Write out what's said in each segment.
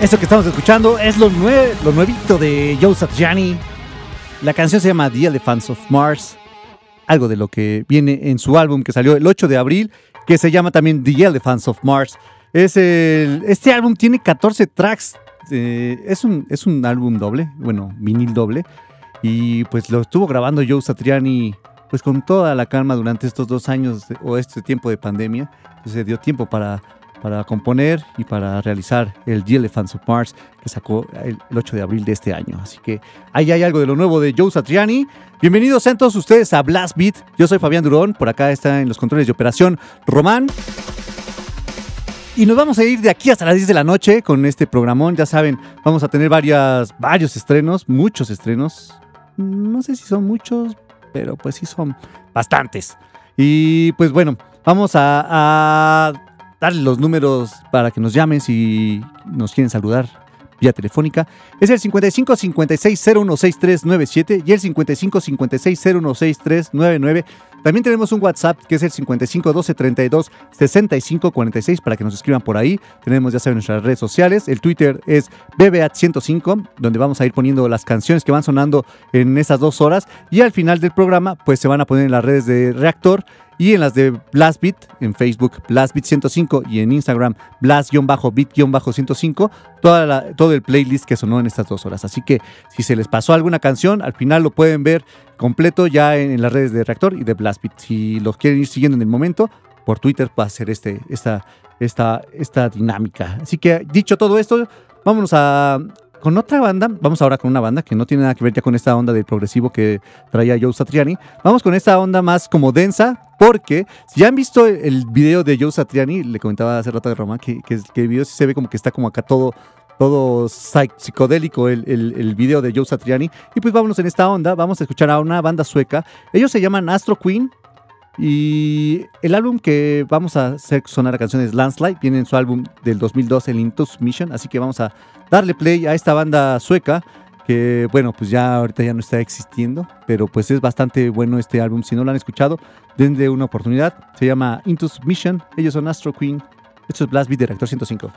Esto que estamos escuchando es lo, lo nuevito de Joe Satriani. La canción se llama The Elephants of Mars. Algo de lo que viene en su álbum que salió el 8 de abril, que se llama también The Elephants of Mars. Es el, este álbum tiene 14 tracks. Eh, es, un, es un álbum doble, bueno, vinil doble. Y pues lo estuvo grabando Joe Satriani pues con toda la calma durante estos dos años o este tiempo de pandemia. se dio tiempo para para componer y para realizar el The Elephants of Mars que sacó el, 8 de abril de este año. Así que ahí hay algo de lo nuevo de Joe Satriani. Bienvenidos sean todos ustedes a Blast Beat. Yo soy Fabián Durón, por acá está en los controles de operación Román. Y nos vamos a ir de aquí hasta las 10 de la noche con este programón. Ya saben, vamos a tener varias, varios estrenos, muchos estrenos. No sé si son muchos, pero pues sí son bastantes. Y pues bueno, vamos a darle los números para que nos llamen si nos quieren saludar vía telefónica. Es el 55 56 016397 y el 55 56 016399. También tenemos un WhatsApp que es el 55 12 32 65 46 para que nos escriban por ahí. Tenemos ya saben nuestras redes sociales. El Twitter es BBAT105, donde vamos a ir poniendo las canciones que van sonando en esas dos horas. Y al final del programa, pues se van a poner en las redes de Reactor y en las de Blastbeat, en Facebook Blastbeat105 y en Instagram Blast-Beat-105, toda todo el playlist que sonó en estas dos horas. Así que si se les pasó alguna canción, al final lo pueden ver completo ya en, las redes de Reactor y de Blastbeat. Si los quieren ir siguiendo en el momento, por Twitter va a ser este, esta, esta, esta dinámica. Así que dicho todo esto, vámonos a, con otra banda, vamos ahora con una banda que no tiene nada que ver ya con esta onda del progresivo que traía Joe Satriani. Vamos con esta onda más como densa, porque si ya han visto el video de Joe Satriani, le comentaba hace rato de Roma, que, que, el video se ve como que está como acá todo, todo psicodélico el, el, video de Joe Satriani. Y pues vámonos en esta onda, vamos a escuchar a una banda sueca. Ellos se llaman Astro Queen. Y el álbum que vamos a hacer sonar a canciones Landslide viene en su álbum del 2012, el Into Mission. Así que vamos a darle play a esta banda sueca que bueno, pues ya ahorita ya no está existiendo, pero pues es bastante bueno este álbum. Si no lo han escuchado, denle una oportunidad. Se llama Into Mission. Ellos son Astro Queen. Esto es Blast Beat Director 105.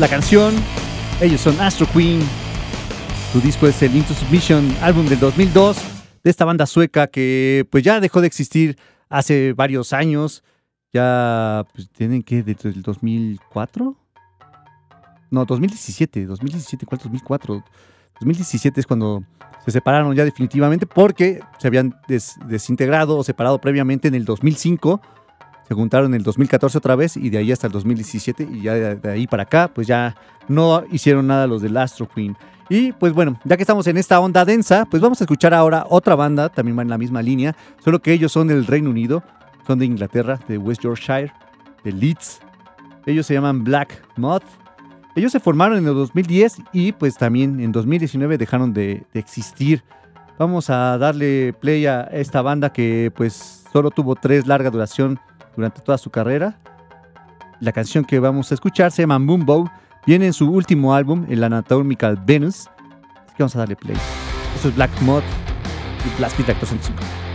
La canción. Ellos son Astro Queen. Su disco es el Into Submission, álbum del 2002, de esta banda sueca que pues ya dejó de existir hace varios años. Ya pues, tienen que desde el 2004. No, 2017, 2017, ¿cuál 2004? 2017 es cuando se separaron ya definitivamente porque se habían desintegrado o separado previamente en el 2005 se juntaron en el 2014 otra vez y de ahí hasta el 2017 y ya de, ahí para acá pues ya no hicieron nada los del Astro Queen. Y pues bueno, ya que estamos en esta onda densa, pues vamos a escuchar ahora otra banda, también va en la misma línea, solo que ellos son del Reino Unido, son de Inglaterra, de West Yorkshire, de Leeds. Ellos se llaman Black Moth. Ellos se formaron en el 2010 y pues también en 2019 dejaron de, de existir. Vamos a darle play a esta banda que pues solo tuvo tres larga duración durante toda su carrera. La canción que vamos a escuchar se llama Moonbow. Viene en su último álbum, el Anatomical Venus. Así que vamos a darle play. Eso es Black Mod y Blast Beat 205.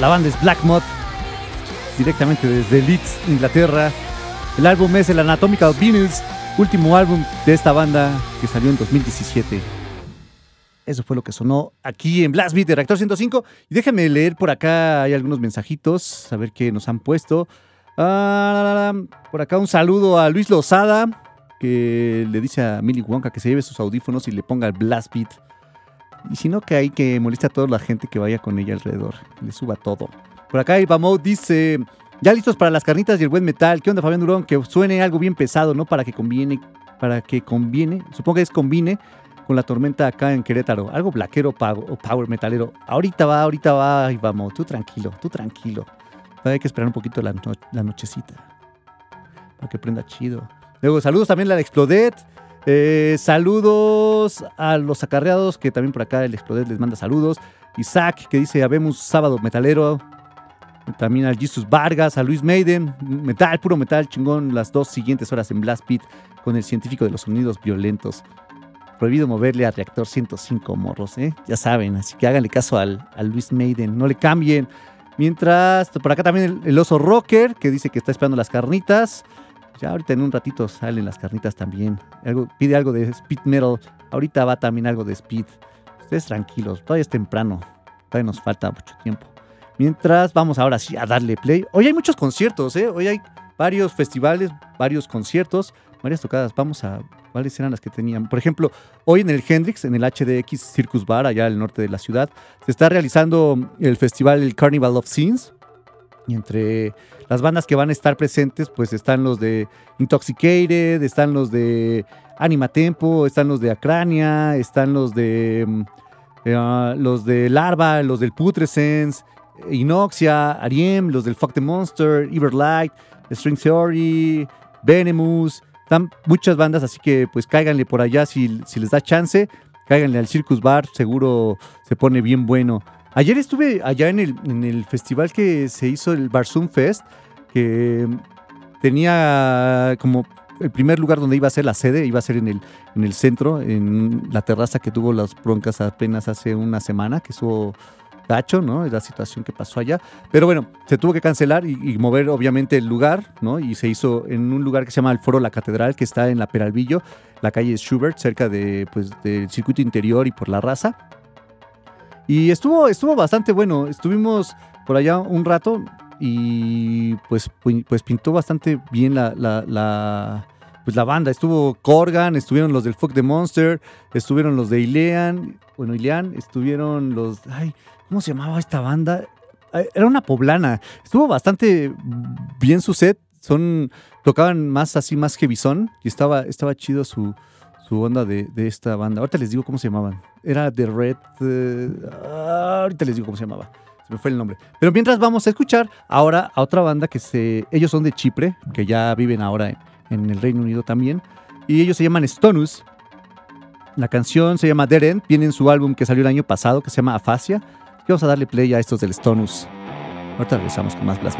La banda es Black Mod, directamente desde Leeds, Inglaterra. El álbum es el Anatomical Venus, último álbum de esta banda que salió en 2017. Eso fue lo que sonó aquí en Blast Beat de Reactor 105. Y déjame leer por acá, hay algunos mensajitos, a ver qué nos han puesto. Ah, por acá un saludo a Luis Lozada, que le dice a Milly Wonka que se lleve sus audífonos y le ponga el Blast Beat. Y si no, que hay que moleste a toda la gente que vaya con ella alrededor, le suba todo. Por acá Ivamo dice, ya listos para las carnitas y el buen metal. ¿Qué onda Fabián Durón? Que suene algo bien pesado, ¿no? Para que conviene, para que conviene, supongo que es combine con la tormenta acá en Querétaro. Algo blaquero o power metalero. Ahorita va, ahorita va, Ivamo. Tú tranquilo, tú tranquilo. Hay que esperar un poquito la, la nochecita. Para que prenda chido. Luego, saludos también a la Explodet. Eh, saludos a los acarreados, que también por acá el Explodet les manda saludos. Isaac, que dice, habemos sábado metalero. También al Jesus Vargas, a Luis Maiden, metal, puro metal, chingón, las dos siguientes horas en Blast Pit con el científico de los sonidos violentos. Prohibido moverle a reactor 105 morros, ¿eh? Ya saben, así que háganle caso al, Luis Maiden, no le cambien. Mientras, por acá también el, oso rocker, que dice que está esperando las carnitas. Ya ahorita en un ratito salen las carnitas también. Algo, pide algo de speed metal. Ahorita va también algo de speed. Ustedes tranquilos, todavía es temprano. Todavía nos falta mucho tiempo. Mientras vamos ahora sí a darle play. Hoy hay muchos conciertos, ¿eh? Hoy hay varios festivales, varios conciertos, varias tocadas. Vamos a. ¿Cuáles eran las que tenían? Por ejemplo, hoy en el Hendrix, en el HDX Circus Bar, allá al norte de la ciudad, se está realizando el festival el Carnival of Scenes. Y entre las bandas que van a estar presentes, pues están los de Intoxicated, están los de Anima Tempo, están los de Acrania, están los de. Mm, eh, los de Larva, los del Putrescence, Inoxia, Ariem, los del Fuck the Monster, Everlight, String Theory, Venemus. Están muchas bandas, así que pues cáiganle por allá si, si les da chance. Cáiganle al Circus Bar, seguro se pone bien bueno. Ayer estuve allá en el, en el festival que se hizo, el Barzum Fest, que tenía como el primer lugar donde iba a ser la sede, iba a ser en el, en el centro, en la terraza que tuvo las broncas apenas hace una semana, que estuvo gacho, ¿no? La situación que pasó allá. Pero bueno, se tuvo que cancelar y, mover obviamente el lugar, ¿no? Y se hizo en un lugar que se llama el Foro La Catedral, que está en la Peralvillo, la calle Schubert, cerca de, pues, del circuito interior y por la raza. Y estuvo, estuvo bastante bueno. Estuvimos por allá un rato y pues, pues pintó bastante bien la, pues la banda. Estuvo Corgan, estuvieron los del Fuck the Monster, estuvieron los de Ilean, bueno, Ilean, estuvieron los... Ay, ¿Cómo se llamaba esta banda? Era una poblana. Estuvo bastante bien su set. Son, tocaban más así, más que bisón. Y estaba, estaba chido su, su onda de, esta banda. Ahorita les digo cómo se llamaban. Era The Red. Eh, ahorita les digo cómo se llamaba. Se me fue el nombre. Pero mientras vamos a escuchar ahora a otra banda que se. Ellos son de Chipre, que ya viven ahora en, el Reino Unido también. Y ellos se llaman Stonus. La canción se llama Dead End. Viene en su álbum que salió el año pasado, que se llama Afasia vamos a darle play a estos del Stonus. Ahorita regresamos con más Blast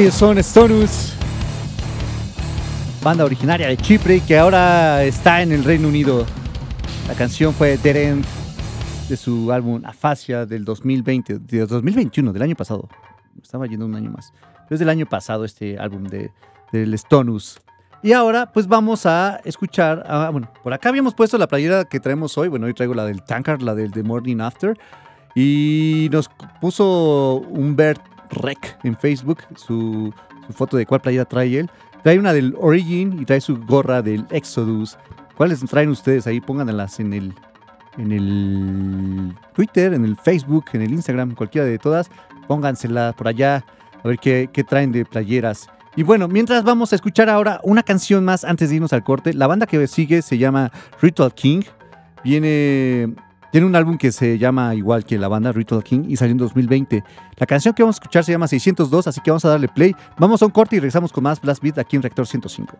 Ellos son Stonus, banda originaria de Chipre que ahora está en el Reino Unido. La canción fue Dead End de su álbum Afasia del 2020, de 2021, del año pasado. Estaba yendo un año más. Es del año pasado este álbum de, del Stonus. Y ahora pues vamos a escuchar, bueno, por acá habíamos puesto la playera que traemos hoy, bueno, hoy traigo la del Tankard, la del The Morning After, y nos puso Humbert Rec en Facebook su, foto de cuál playera trae él. Trae una del Origin y trae su gorra del Exodus. ¿Cuáles traen ustedes ahí? Pónganlas en el, en el Twitter, en el Facebook, en el Instagram, cualquiera de todas. Póngansela por allá a ver qué traen de playeras. Y bueno, mientras vamos a escuchar ahora una canción más antes de irnos al corte. La banda que sigue se llama Ritual King. Viene tiene un álbum que se llama igual que la banda Ritual King y salió en 2020. La canción que vamos a escuchar se llama 602, así que vamos a darle play. Vamos a un corte y regresamos con más Blast Beat aquí en Reactor 105.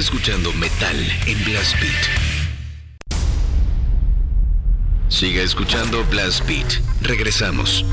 Escuchando Metal en Blast Beat. Siga escuchando Blast Beat. Regresamos.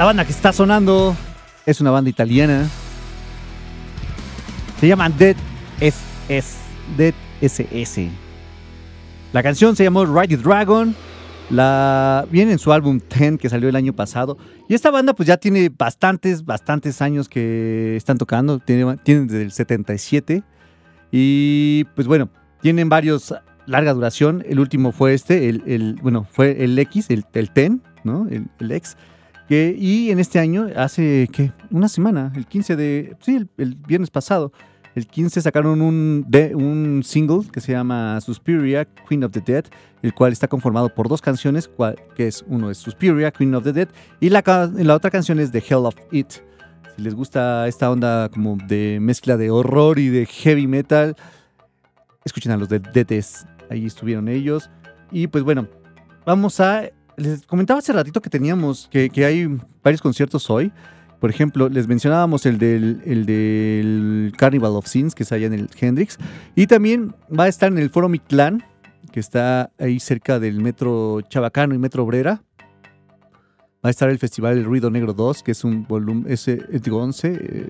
La banda que está sonando es una banda italiana. Se llaman Dead SS. Dead SS. La canción se llamó Ride the Dragon. La, viene en su álbum Ten que salió el año pasado. Y esta banda pues ya tiene bastantes, bastantes años que están tocando. Tienen, desde el 77. Y pues bueno, tienen varios larga duración. El último fue este, el, bueno, fue el X, el, el Ten, ¿no? El, el X. Y en este año, hace, ¿qué? Una semana, el 15 de, sí, el, viernes pasado, el 15 sacaron un, de, un single que se llama Suspiria, Queen of the Dead, el cual está conformado por dos canciones, que es uno es Suspiria, Queen of the Dead, y la, la otra canción es The Hell of It. Si les gusta esta onda como de mezcla de horror y de heavy metal, escuchen a los de Deaths ahí estuvieron ellos. Y pues bueno, vamos a... Les comentaba hace ratito que teníamos, que, hay varios conciertos hoy. Por ejemplo, les mencionábamos el del, el del Carnival of Sins, que está allá en el Hendrix. Y también va a estar en el Foro Mictlán, que está ahí cerca del Metro Chabacano y Metro Obrera. Va a estar el Festival El Ruido Negro 2, que es un volumen, ese, digo 11,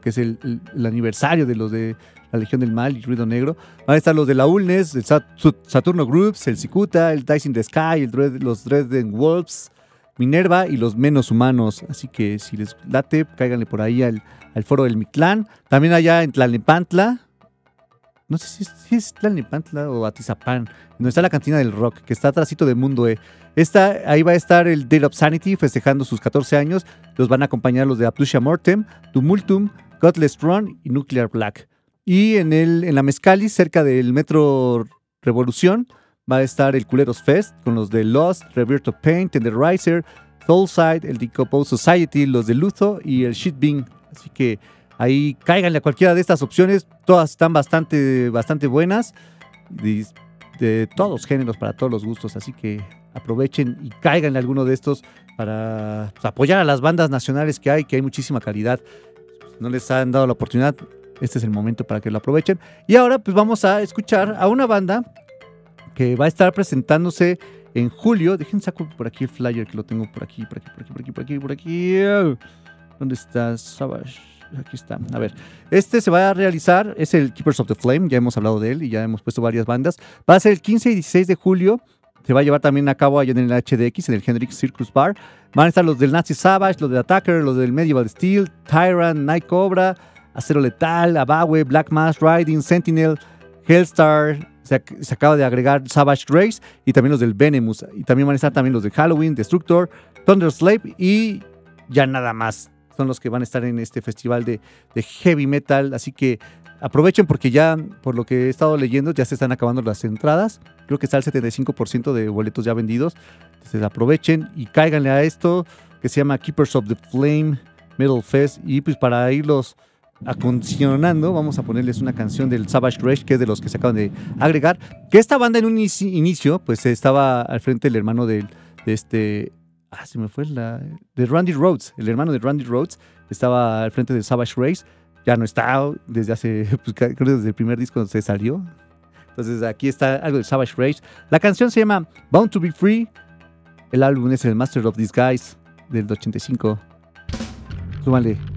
que es el, aniversario de los de la Legión del Mal y Ruido Negro. Van a estar los de la Ulnes, el Saturno Groups, el Cicuta, el Dice in the Sky, los Dreadden Wolves, Minerva y los menos humanos. Así que si les late, cáiganle por ahí al, foro del Mictlán. También allá en Tlalnepantla. No sé si es, si Tlalnepantla o Atizapán, donde está la cantina del rock, que está atrásito de Mundo E. Esta, ahí va a estar el Date of Sanity festejando sus 14 años. Los van a acompañar los de Aptusia Mortem, Tumultum, Godless Run y Nuclear Black. Y en, el, en la Mezcali, cerca del Metro Revolución, va a estar el Culeros Fest con los de Lost, Rebirth of Pain, Tenderizer, Soulside, el Decompose Society, los de Luzo y el Shitbing. Así que ahí cáiganle a cualquiera de estas opciones. Todas están bastante, bastante buenas. De, de todos géneros, para todos los gustos. Así que aprovechen y cáiganle a alguno de estos para pues, apoyar a las bandas nacionales que hay, que hay muchísima calidad no les han dado la oportunidad, este es el momento para que lo aprovechen. Y ahora pues vamos a escuchar a una banda que va a estar presentándose en julio. Dejen saco por aquí el flyer que lo tengo por aquí, por aquí, por aquí, por aquí, por aquí, por aquí. ¿Dónde está Savage? Aquí está. A ver, este se va a realizar, es el Keepers of the Flame, ya hemos hablado de él y ya hemos puesto varias bandas. Va a ser el 15 y 16 de julio. Se va a llevar también a cabo allá en el HDX, en el Hendrix Circus Bar. Van a estar los del Nazi Savage, los del Attacker, los del Medieval Steel, Tyrant, Night Cobra, Acero Letal, Abawe, Black Mass, Riding, Sentinel, Hellstar. Se, acaba de agregar Savage Race y también los del Venemus. Y también van a estar también los de Halloween, Destructor, Thunder Slave y ya nada más. Son los que van a estar en este festival de, de heavy metal. Así que aprovechen porque ya, por lo que he estado leyendo, ya se están acabando las entradas. Creo que está el 75% de boletos ya vendidos. Entonces aprovechen y cáiganle a esto que se llama Keepers of the Flame Metal Fest. Y pues para irlos acondicionando, vamos a ponerles una canción del Savage Rage, que es de los que se acaban de agregar. Que esta banda en un inicio, pues estaba al frente el hermano de, este. Ah, se me fue la. De Randy Rhodes. El hermano de Randy Rhodes estaba al frente del Savage Race. Ya no está desde hace. Pues, creo desde el primer disco se salió. Entonces aquí está algo de Savage Rage. La canción se llama Bound to Be Free. El álbum es el Master of Disguise del 85. Súmale.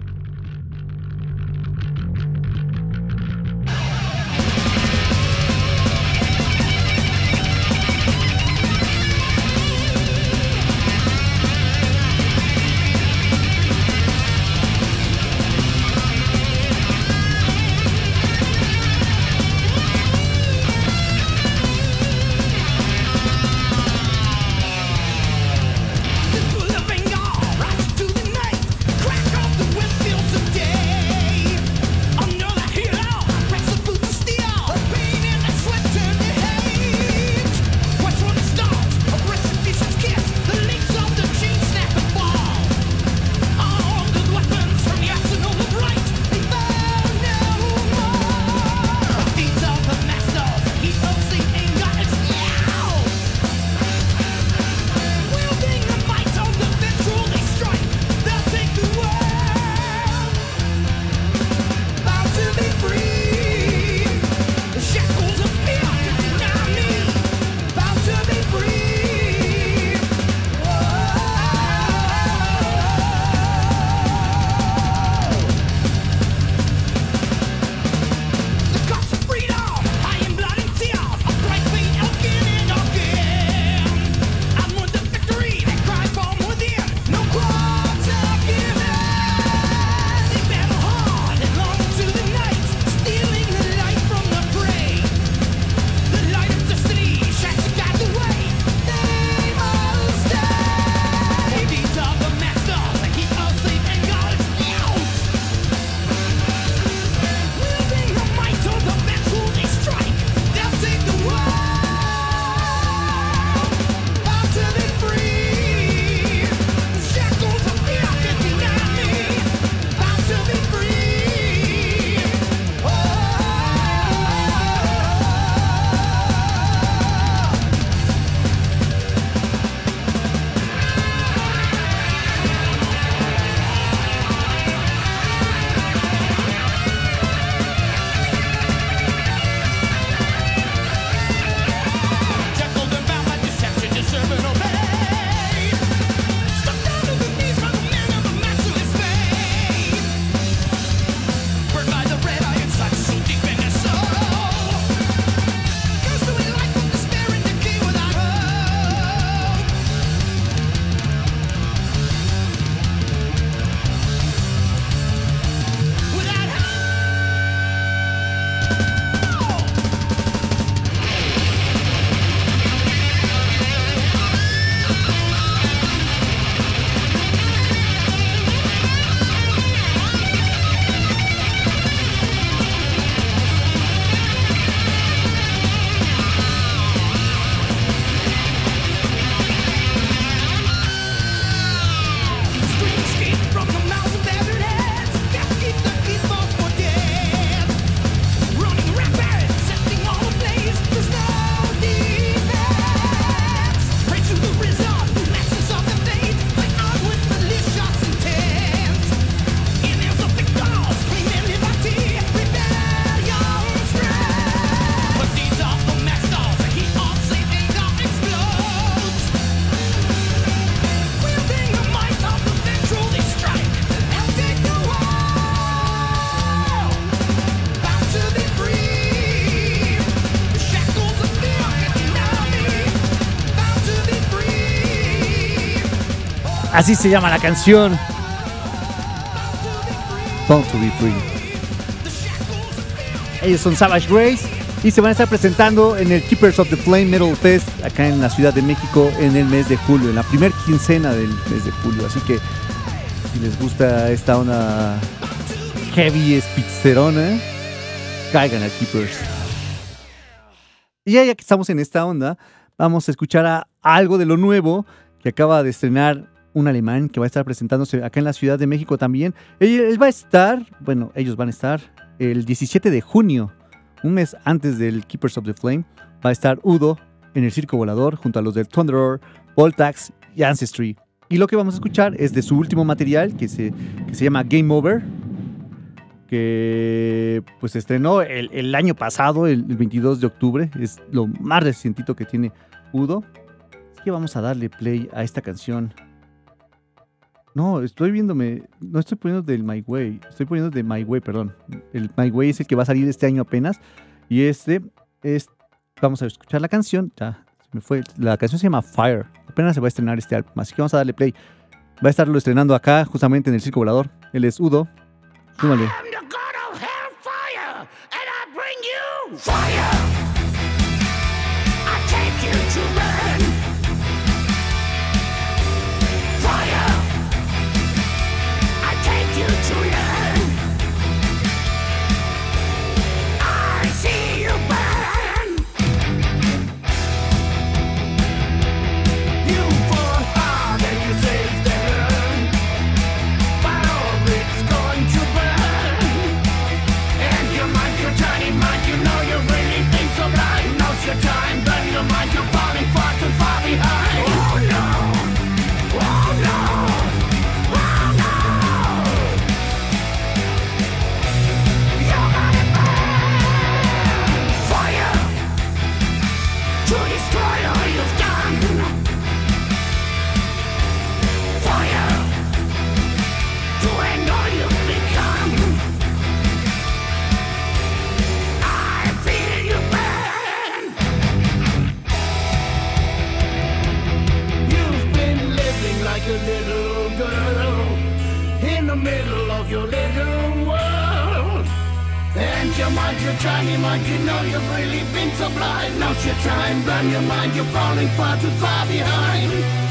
Así se llama la canción. Born to be free. Ellos son Savage Grace y se van a estar presentando en el Keepers of the Flame Metal Fest acá en la Ciudad de México en el mes de julio, en la primera quincena del mes de julio. Así que si les gusta esta onda heavy spitzerona, caigan a Keepers. Y ya, que estamos en esta onda, vamos a escuchar a algo de lo nuevo que acaba de estrenar un alemán que va a estar presentándose acá en la Ciudad de México también. Él, va a estar, bueno, ellos van a estar el 17 de junio, un mes antes del Keepers of the Flame, va a estar Udo en el Circo Volador junto a los del Thunderer, Voltax y Ancestry. Y lo que vamos a escuchar es de su último material que se, se llama Game Over, que pues estrenó el, año pasado, el, 22 de octubre. Es lo más recientito que tiene Udo. Así que vamos a darle play a esta canción. No, estoy viéndome. No estoy poniendo del My Way. Estoy poniendo de My Way, perdón. El My Way es el que va a salir este año apenas. Y este es. Vamos a escuchar la canción. Ya, se me fue. La canción se llama Fire. Apenas se va a estrenar este álbum. Así que vamos a darle play. Va a estarlo estrenando acá, justamente en el Circo Volador. Él es Udo. Súmale. Fire! your mind, you're trying your mind, you know you've really been so blind. Now's your time, blind your mind, you're falling far too far behind.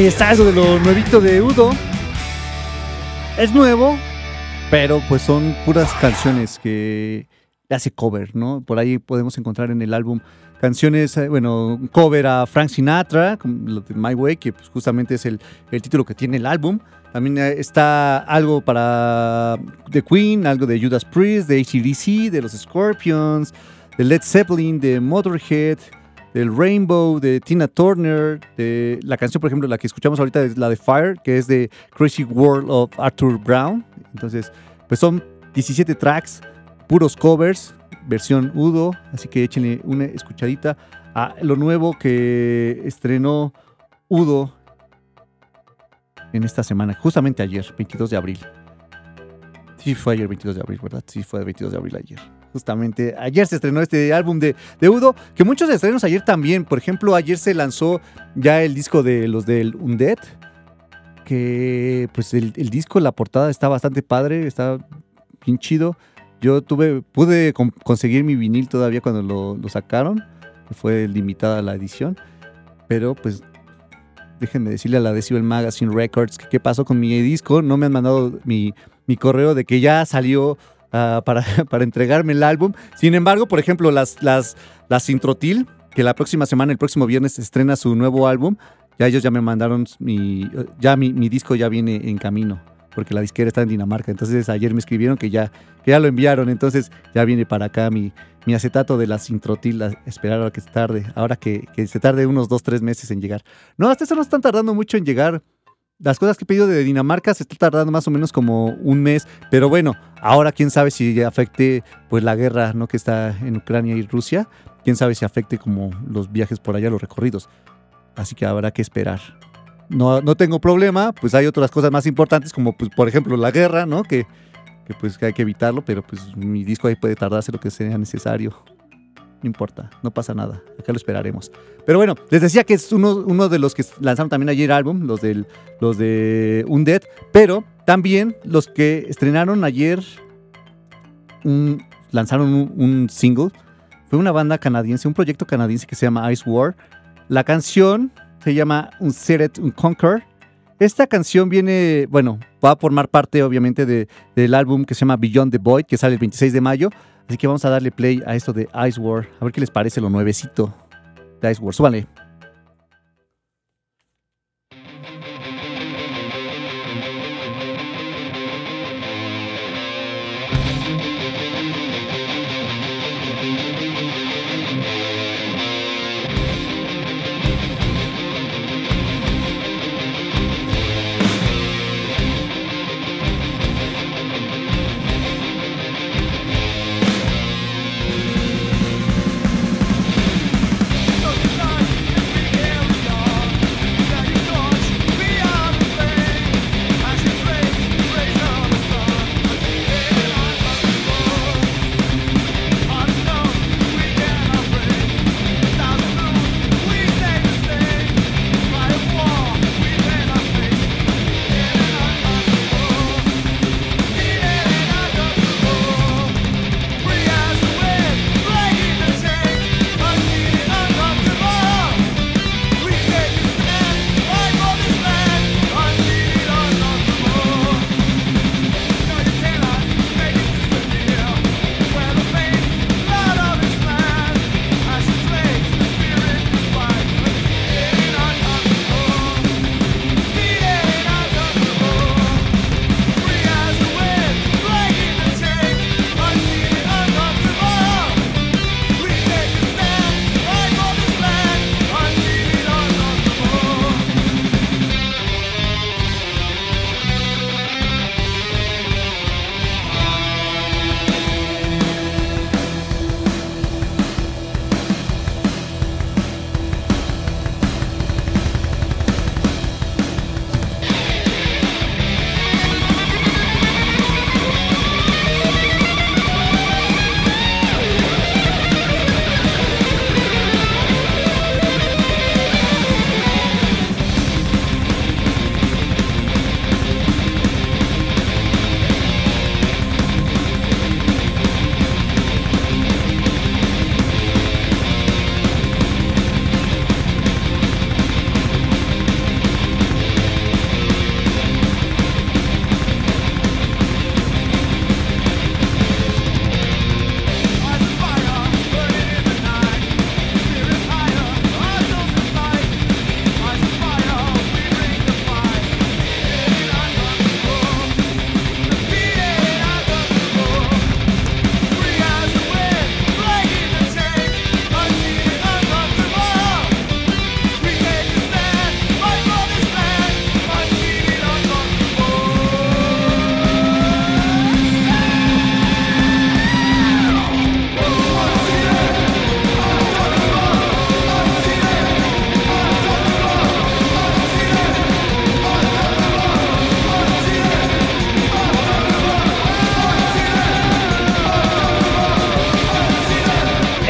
Ahí está algo de lo nuevito de Udo. Es nuevo, pero pues son puras canciones que hace cover, ¿no? Por ahí podemos encontrar en el álbum canciones, eh, bueno, cover a Frank Sinatra, lo de My Way, que pues justamente es el, título que tiene el álbum. También eh, está algo para The Queen, algo de Judas Priest, de ACDC, de los Scorpions, de Led Zeppelin, de Motorhead, del Rainbow, de Tina Turner, de la canción, por ejemplo, la que escuchamos ahorita es la de Fire, que es de Crazy World of Arthur Brown. Entonces, pues son 17 tracks, puros covers, versión Udo, así que échenle una escuchadita a lo nuevo que estrenó Udo en esta semana, justamente ayer, 22 de abril. Sí, fue ayer 22 de abril, ¿verdad? Sí, fue el 22 de abril ayer. Justamente ayer se estrenó este álbum de, de Udo, que muchos estrenos ayer también. Por ejemplo, ayer se lanzó ya el disco de los del Undead, que pues el, disco, la portada está bastante padre, está bien chido. Yo tuve, pude con- conseguir mi vinil todavía cuando lo, sacaron, fue limitada la edición, pero pues déjenme decirle a la Decibel Magazine Records que qué pasó con mi disco, no me han mandado mi, mi correo de que ya salió ah, para, para entregarme el álbum. Sin embargo, por ejemplo, las, las, las Introtil, que la próxima semana, el próximo viernes, estrena su nuevo álbum, ya ellos ya me mandaron mi, ya mi, mi disco ya viene en camino, porque la disquera está en Dinamarca. Entonces ayer me escribieron que ya, que ya lo enviaron, entonces ya viene para acá mi, mi acetato de las Introtil, esperar a que se tarde, ahora que, que se tarde unos dos, tres meses en llegar. No, hasta eso no están tardando mucho en llegar. Las cosas que he pedido de Dinamarca se está tardando más o menos como un mes, pero bueno, ahora quién sabe si afecte pues la guerra ¿no? que está en Ucrania y Rusia, quién sabe si afecte como los viajes por allá, los recorridos. Así que habrá que esperar. No, no tengo problema, pues hay otras cosas más importantes como pues por ejemplo la guerra, ¿no? Que, que pues que hay que evitarlo, pero pues mi disco ahí puede tardarse lo que sea necesario. No importa, no pasa nada. Acá lo esperaremos. Pero bueno, les decía que es uno, de los que lanzaron también ayer álbum, los, del, los de Undead, pero también los que estrenaron ayer, un- lanzaron un, single. Fue una banda canadiense, un proyecto canadiense que se llama Ice War. La canción se llama Unsettled Unconquer. Esta canción viene, bueno, va a formar parte obviamente de- del álbum que se llama Beyond the Void, que sale el 26 de mayo. Así que vamos a darle play a esto de Ice War. A ver qué les parece lo nuevecito de Ice War. Súbale.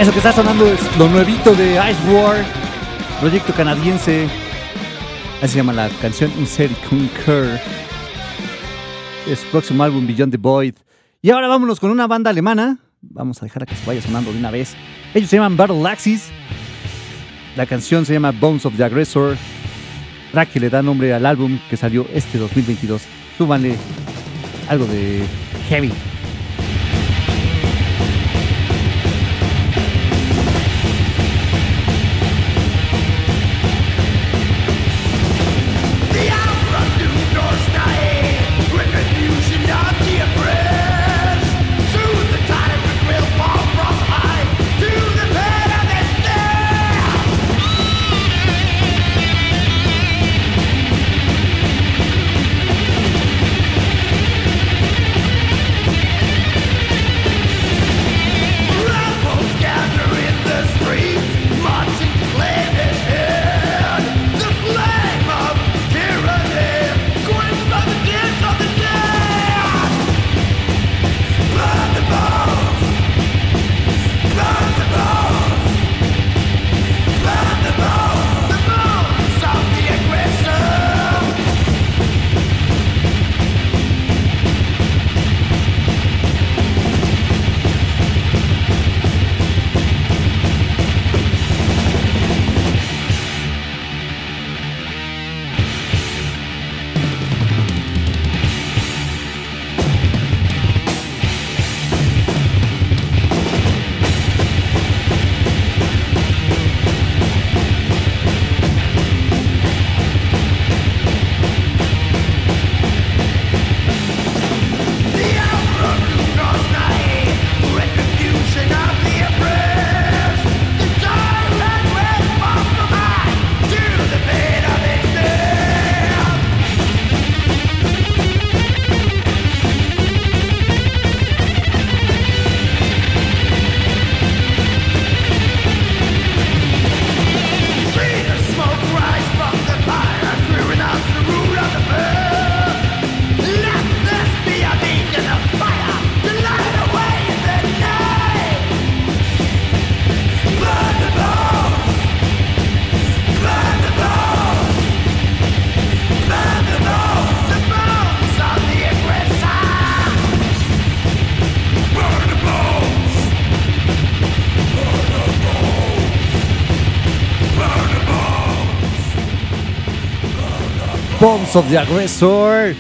Eso que está sonando es lo nuevito de Ice War, proyecto canadiense. Así se llama la canción Insert Concur. Es su próximo álbum Beyond the Void. Y ahora vámonos con una banda alemana. Vamos a dejar a que se vaya sonando de una vez. Ellos se llaman Battle Axis. La canción se llama Bones of the Aggressor. Track le da nombre al álbum que salió este 2022. Súbanle algo de heavy. Of the Aggressor.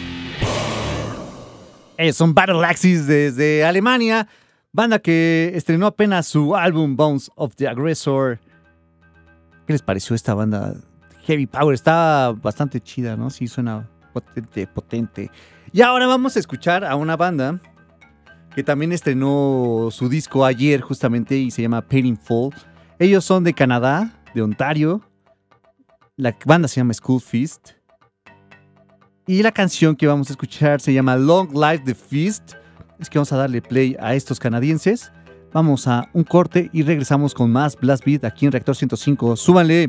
Es son Battle Axis desde Alemania, banda que estrenó apenas su álbum Bones of the Aggressor. ¿Qué les pareció esta banda? Heavy Power, está bastante chida, ¿no? Sí, suena potente, potente. Y ahora vamos a escuchar a una banda que también estrenó su disco ayer justamente y se llama Painful. Ellos son de Canadá, de Ontario. La banda se llama School Feast. Y la canción que vamos a escuchar se llama Long Life the Feast. Es que vamos a darle play a estos canadienses. Vamos a un corte y regresamos con más Blast Beat aquí en Reactor 105. ¡Súbanle!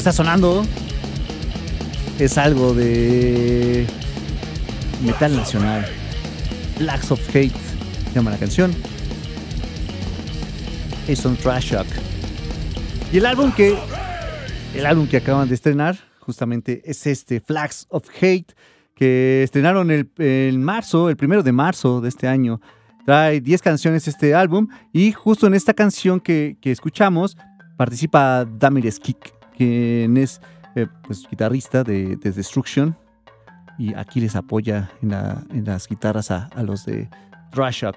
Está sonando es algo de metal nacional. Blacks of Hate se llama la canción. Es un trash shock. Y el álbum que el álbum que acaban de estrenar justamente es este Flags of Hate que estrenaron el, en marzo, el primero de marzo de este año. Trae 10 canciones este álbum y justo en esta canción que, que escuchamos participa Damir Skik quien es eh, pues, guitarrista de, Destruction y aquí les apoya en, las guitarras a, los de Shock.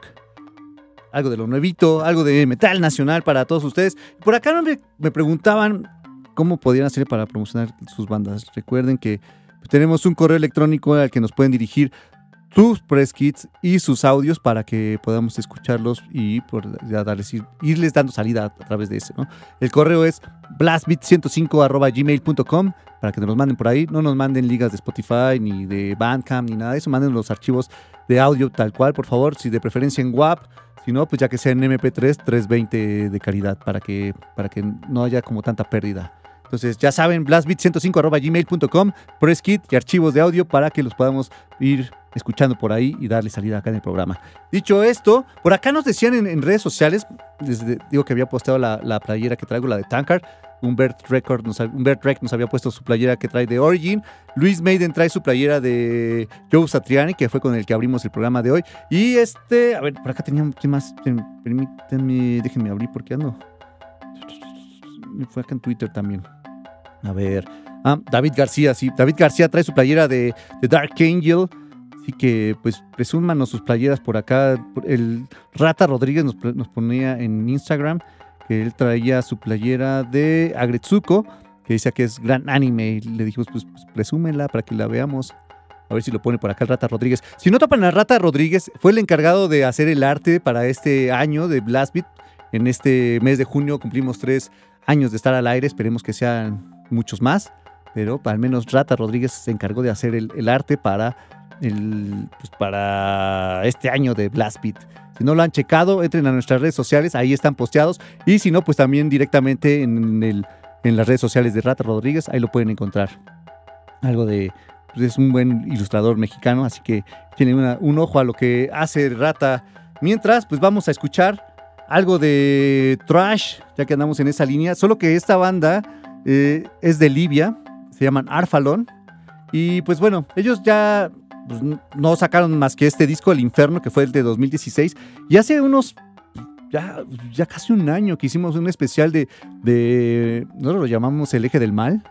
Algo de lo nuevito, algo de metal nacional para todos ustedes. Por acá me, preguntaban cómo podían hacer para promocionar sus bandas. Recuerden que tenemos un correo electrónico al que nos pueden dirigir sus press kits y sus audios para que podamos escucharlos y por, darles, irles dando salida a, través de ese. ¿no? El correo es blastbit105.gmail.com para que nos manden por ahí. No nos manden ligas de Spotify ni de Bandcamp ni nada de eso. Manden los archivos de audio tal cual, por favor. Si de preferencia en WAP. Si no, pues ya que sea en MP3, 320 de calidad para que, para que no haya como tanta pérdida. Entonces, ya saben, blastbit105.gmail.com, press y archivos de audio para que los podamos ir escuchando por ahí y darle salida acá en el programa. Dicho esto, por acá nos decían en, redes sociales, digo que había posteado la, playera que traigo, la de Tankard. Humbert Record nos, Rec nos había puesto su playera que trae de Origin. Luis Maiden trae su playera de Joe Satriani, que fue con el que abrimos el programa de hoy. Y este, a ver, por acá tenía ¿qué más. Permítanme, déjenme abrir porque ando. Fue acá en Twitter también. A ver. Ah, David García, sí. David García trae su playera de, Dark Angel. Así que, pues, presúmanos sus playeras por acá. El Rata Rodríguez nos, ponía en Instagram que él traía su playera de Agretsuko, que dice que es gran anime. Y le dijimos, pues, pues, presúmenla para que la veamos. A ver si lo pone por acá el Rata Rodríguez. Si no topan a Rata Rodríguez, fue el encargado de hacer el arte para este año de Blastbeat. En este mes de junio cumplimos tres años de estar al aire. Esperemos que sean muchos más. Pero al menos Rata Rodríguez se encargó de hacer el arte para el, pues, para este año de Blast Beat. Si no lo han checado, entren a nuestras redes sociales, ahí están posteados. Y si no, pues también directamente en, el, en las redes sociales de Rata Rodríguez, ahí lo pueden encontrar. Algo de. Pues es un buen ilustrador mexicano, así que tiene un ojo a lo que hace Rata. Mientras, pues vamos a escuchar algo de Trash, ya que andamos en esa línea. Solo que esta banda eh, es de Libia, se llaman Arfalon. Y pues bueno, ellos ya pues, no sacaron más que este disco, El Inferno, que fue el de 2016. Y hace unos, ya, ya casi un año que hicimos un especial de, de, nosotros lo llamamos El Eje del Mal,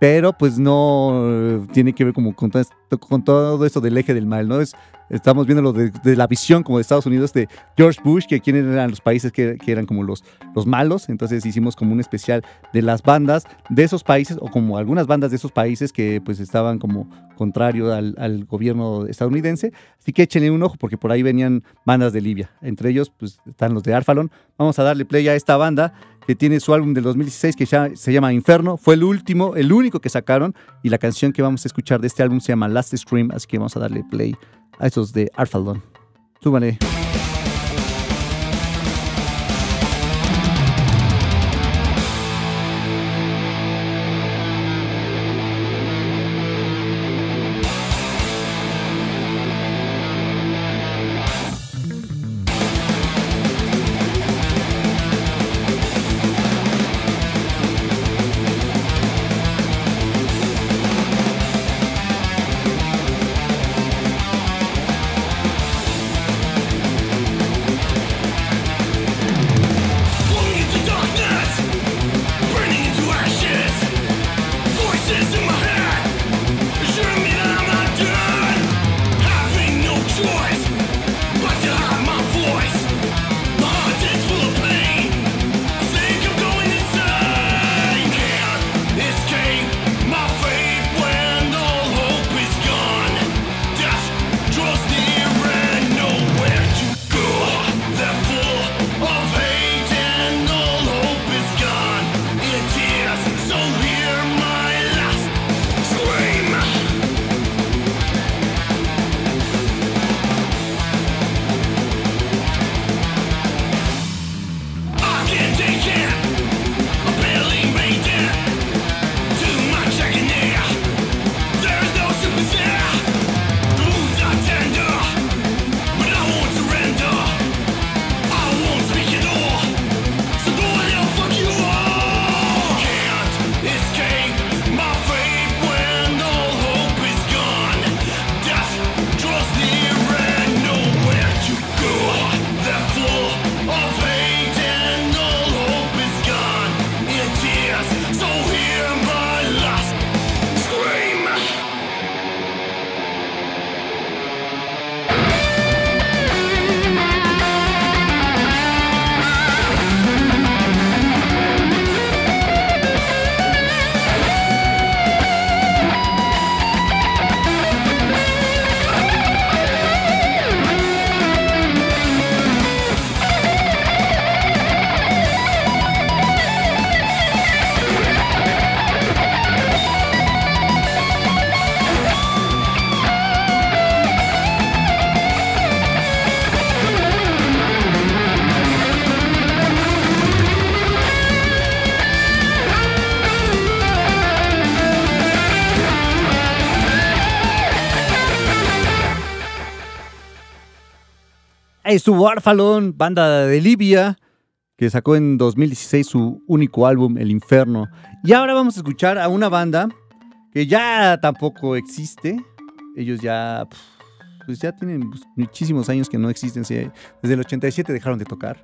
pero pues no eh, tiene que ver como con con todo esto del eje del mal, ¿no? Es, estamos viendo lo de, la visión como de Estados Unidos de George Bush, que quiénes eran los países que, eran como los, los malos, entonces hicimos como un especial de las bandas de esos países, o como algunas bandas de esos países que pues estaban como contrario al, al gobierno estadounidense, así que échenle un ojo porque por ahí venían bandas de Libia, entre ellos pues están los de Arfalon, vamos a darle play a esta banda que tiene su álbum del 2016 que ya se llama Inferno. Fue el último, el único que sacaron y la canción que vamos a escuchar de este álbum se llama Last Scream, así que vamos a darle play a esos de Arfaldon. Súbale. Estuvo Arfalón, banda de Libia, que sacó en 2016 su único álbum, El Inferno. Y ahora vamos a escuchar a una banda que ya tampoco existe. Ellos ya, pues ya tienen muchísimos años que no existen. Desde el 87 dejaron de tocar.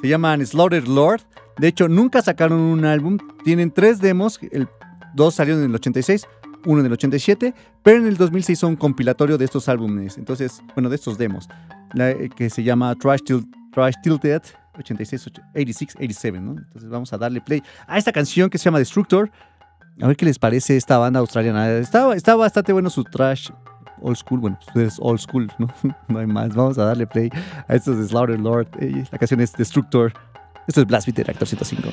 Se llaman Slaughter Lord. De hecho, nunca sacaron un álbum. Tienen tres demos. El, dos salieron en el 86, uno en el 87, pero en el 2006 son compilatorio de estos álbumes. Entonces, bueno, de estos demos. Eh, que se llama Trash, Till, Trash Tilted 86, 86, 87, ¿no? Entonces vamos a darle play a esta canción que se llama Destructor. A ver qué les parece esta banda australiana. Está, está bastante bueno su trash old school. Bueno, pues es old school, ¿no? no hay más. Vamos a darle play a estos de Slaughter Lord. Eh, la canción es Destructor. Esto es Blast Beat de Reactor 105.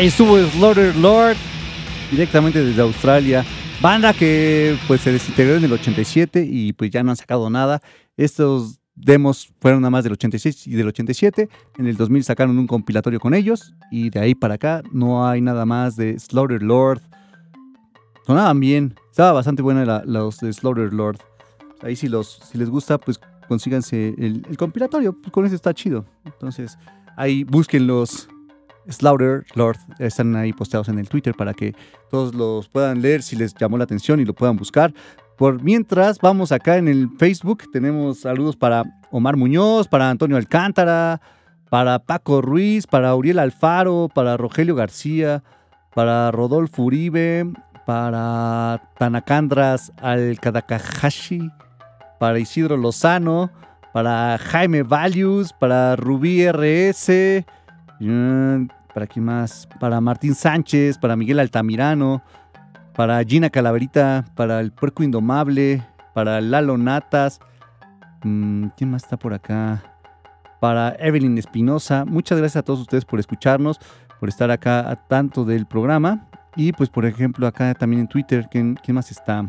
Ahí estuvo Slaughter Lord, directamente desde Australia. Banda que pues se desintegró en el 87 y pues ya no han sacado nada. Estos demos fueron nada más del 86 y del 87. En el 2000 sacaron un compilatorio con ellos y de ahí para acá no hay nada más de Slaughter Lord. Sonaban bien, estaba bastante buena los de Slaughter Lord. Ahí si, los, si les gusta, pues consíganse el, compilatorio, pues con eso está chido. Entonces ahí busquen los Slaughter Lord, están ahí posteados en el Twitter para que todos los puedan leer si les llamó la atención y lo puedan buscar. Por mientras, vamos acá en el Facebook. Tenemos saludos para Omar Muñoz, para Antonio Alcántara, para Paco Ruiz, para Uriel Alfaro, para Rogelio García, para Rodolfo Uribe, para Tanacandras Alcadakahashi, para Isidro Lozano, para Jaime Valius, para Rubí RS, para quién más, para Martín Sánchez, para Miguel Altamirano, para Gina Calaverita, para el Puerco Indomable, para Lalo Natas. Mm, ¿Quién más está por acá? Para Evelyn Espinosa. Muchas gracias a todos ustedes por escucharnos, por estar acá a tanto del programa. Y pues por ejemplo acá también en Twitter, ¿quién, más está?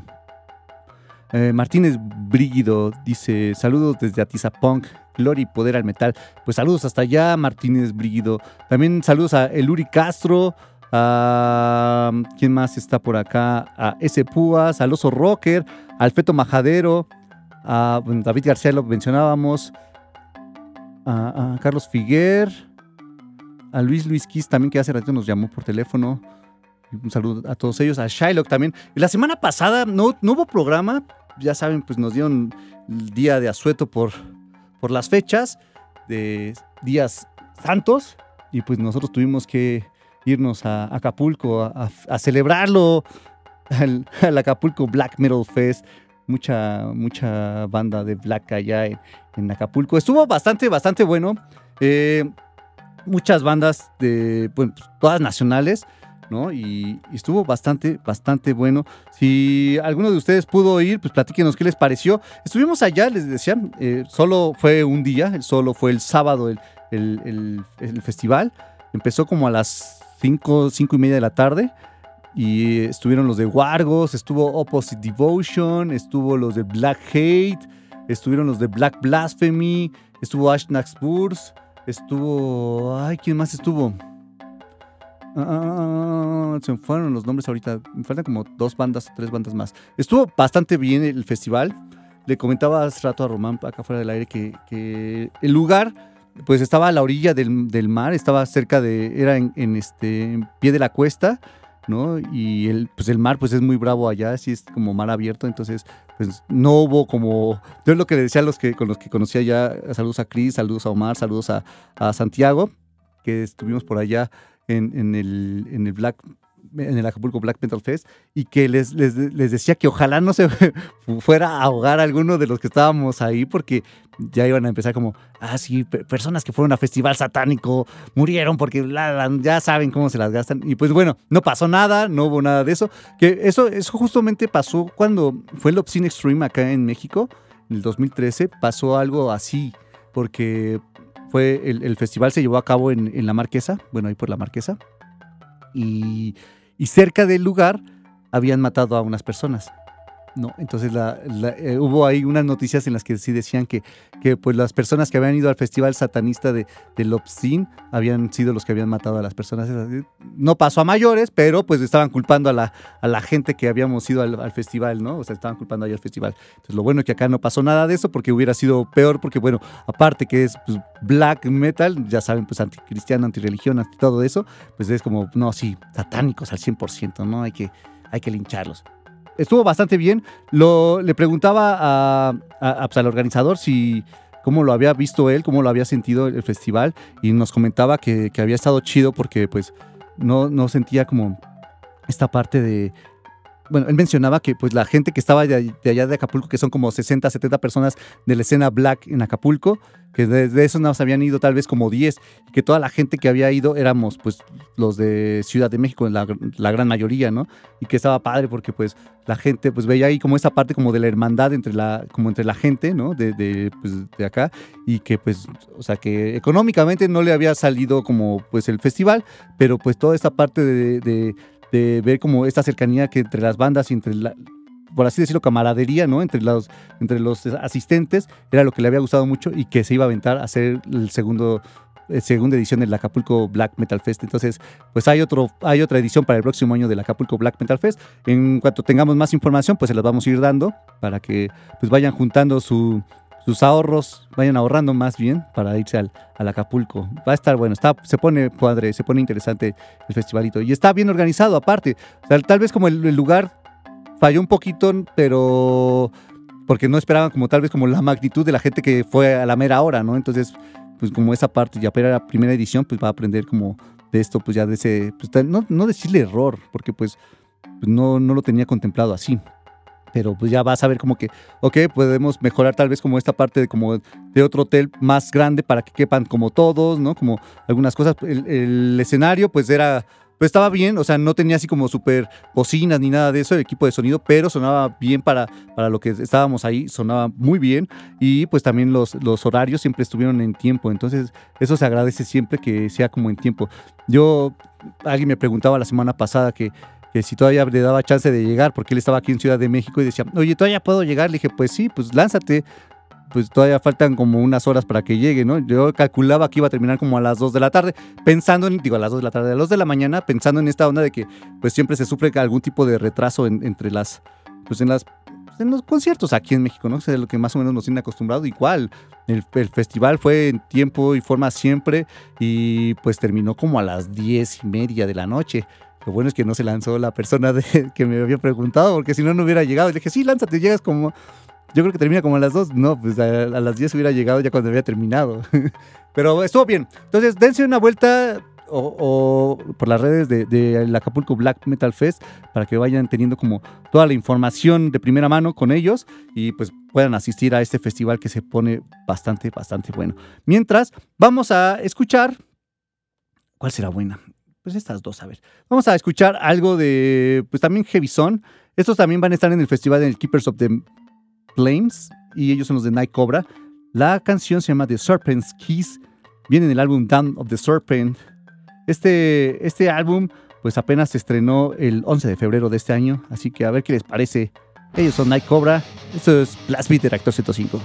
Eh, Martínez Brígido dice, saludos desde Atizapunk, gloria y poder al metal. Pues saludos hasta allá, Martínez Brígido. También saludos a Eluri Castro, a ¿quién más está por acá? A S. Púas, al Oso Rocker, al Feto Majadero, a David García lo mencionábamos, a, Carlos Figuer, a Luis Luis Kiss también que hace rato nos llamó por teléfono. Un saludo a todos ellos, a Shylock también. La semana pasada no, no hubo programa, ya saben, pues nos dieron el día de asueto por, por las fechas de días santos y pues nosotros tuvimos que irnos a Acapulco a, celebrarlo, al, Acapulco Black Metal Fest. Mucha, mucha banda de black allá en, Acapulco. Estuvo bastante, bastante bueno. Eh, muchas bandas de, pues, todas nacionales, ¿no? Y, estuvo bastante, bastante bueno. Si alguno de ustedes pudo ir, pues platíquenos qué les pareció. Estuvimos allá, les decía, eh, solo fue un día, solo fue el sábado el, el festival. Empezó como a las 5, 5 y media de la tarde. Y estuvieron los de Wargos, estuvo Opposite Devotion, estuvo los de Black Hate, estuvieron los de Black Blasphemy, estuvo Ashnax Burs, estuvo. Ay, ¿quién más estuvo? Ah, se me fueron los nombres ahorita. Me faltan como dos bandas, tres bandas más. Estuvo bastante bien el festival. Le comentaba hace rato a Román acá fuera del aire que, que el lugar pues estaba a la orilla del, mar, estaba cerca de, era en, este, en pie de la cuesta, ¿no? Y el, pues el mar pues es muy bravo allá, así es como mar abierto, entonces pues no hubo como, yo es lo que le decía a los que, con los que conocía ya, saludos a Cris, saludos a Omar, saludos a, Santiago, que estuvimos por allá en, el, en el Black en el Acapulco Black Metal Fest y que les, les, decía que ojalá no se fuera a ahogar alguno de los que estábamos ahí porque ya iban a empezar como, ah, sí, personas que fueron a festival satánico murieron porque ya saben cómo se las gastan. Y pues bueno, no pasó nada, no hubo nada de eso. Que eso, eso justamente pasó cuando fue el Obscene Extreme acá en México, en el 2013, pasó algo así, porque fue el, festival se llevó a cabo en, en la Marquesa, bueno, ahí por la Marquesa. Y y cerca del lugar habían matado a unas personas. ¿No? Entonces eh, hubo ahí unas noticias en las que sí decían que, que pues las personas que habían ido al festival satanista de, de Lopsin habían sido los que habían matado a las personas. No pasó a mayores, pero pues estaban culpando a la, a la gente que habíamos ido al, festival, ¿no? O sea, estaban culpando ahí al festival. Entonces lo bueno es que acá no pasó nada de eso porque hubiera sido peor porque bueno, aparte que es pues, black metal, ya saben, pues anticristiano, antirreligión, anti todo eso, pues es como, no, sí, satánicos al 100%, ¿no? Hay que, hay que lincharlos estuvo bastante bien. Lo, le preguntaba a, pues, al organizador si cómo lo había visto él, cómo lo había sentido el festival y nos comentaba que, había estado chido porque pues no, no sentía como esta parte de, bueno, él mencionaba que pues la gente que estaba de, allá de Acapulco, que son como 60, 70 personas de la escena black en Acapulco, que de, esos nos habían ido tal vez como 10, y que toda la gente que había ido éramos pues los de Ciudad de México, la, la gran mayoría, ¿no? Y que estaba padre porque pues la gente pues veía ahí como esa parte como de la hermandad entre la, como entre la gente, ¿no? De, de, pues, de acá, y que pues, o sea, que económicamente no le había salido como pues el festival, pero pues toda esta parte de de ver como esta cercanía que entre las bandas y entre por así decirlo, camaradería, ¿no? Entre los, entre los asistentes, era lo que le había gustado mucho y que se iba a aventar a hacer el segundo eh, segunda edición del Acapulco Black Metal Fest. Entonces, pues hay, otro, hay otra edición para el próximo año del Acapulco Black Metal Fest. En cuanto tengamos más información, pues se las vamos a ir dando para que pues vayan juntando sus ahorros, vayan ahorrando más bien para irse al, Acapulco. Va a estar bueno, está, se pone padre, se pone interesante el festivalito. Y está bien organizado aparte. tal vez como el, el lugar falló un poquito, pero porque no esperaban como tal vez como la magnitud de la gente que fue a la mera hora, ¿no? Entonces, pues como esa parte ya para la primera edición, pues va a aprender como de esto, pues ya de ese, pues, no, no decirle error, porque pues, pues, no, no lo tenía contemplado así. Pero pues ya vas a ver como que, ok, podemos mejorar tal vez como esta parte de como de otro hotel más grande para que quepan como todos, ¿no? Como algunas cosas. el escenario pues era pero estaba bien, o sea, no tenía así como súper bocinas ni nada de eso, el equipo de sonido, pero sonaba bien para, para lo que estábamos ahí, sonaba muy bien y pues también los, los horarios siempre estuvieron en tiempo, entonces eso se agradece siempre que sea como en tiempo. Yo, alguien me preguntaba la semana pasada que, que si todavía le daba chance de llegar, porque él estaba aquí en Ciudad de México y decía, oye, ¿todavía puedo llegar? Le dije, pues sí, pues lánzate pues todavía faltan como unas horas para que llegue, ¿no? Yo calculaba que iba a terminar como a las 2 de la tarde, pensando en, digo, a las 2 de la tarde, a las 2 de la mañana, pensando en esta onda de que pues siempre se sufre algún tipo de retraso entre las, pues en las en los conciertos aquí en México, ¿no? Sea, lo que más o menos nos tienen acostumbrado. Igual, el, el, festival fue en tiempo y forma siempre y pues terminó como a las diez y media de la noche. Lo bueno es que no se lanzó la persona de, que me había preguntado, porque si no, no hubiera llegado. Le dije, sí, lánzate, llegas como yo creo que termina como a las 2. No, pues a, las 10 hubiera llegado ya cuando había terminado. Pero estuvo bien. Entonces, dense una vuelta o, por las redes del de, Acapulco Black Metal Fest para que vayan teniendo como toda la información de primera mano con ellos y pues puedan asistir a este festival que se pone bastante, bastante bueno. Mientras, vamos a escuchar. ¿Cuál será buena? Pues estas dos, a ver. Vamos a escuchar algo de, pues también Heavy Son. Estos también van a estar en el festival del Keepers of the Flames y ellos son los de Night Cobra. La canción se llama The Serpent's Kiss, viene en el álbum Down of the Serpent. Este, este álbum pues apenas se estrenó el 11 de febrero de este año, así que a ver qué les parece. Ellos son Night Cobra, esto es Blast Beat de Actor 105.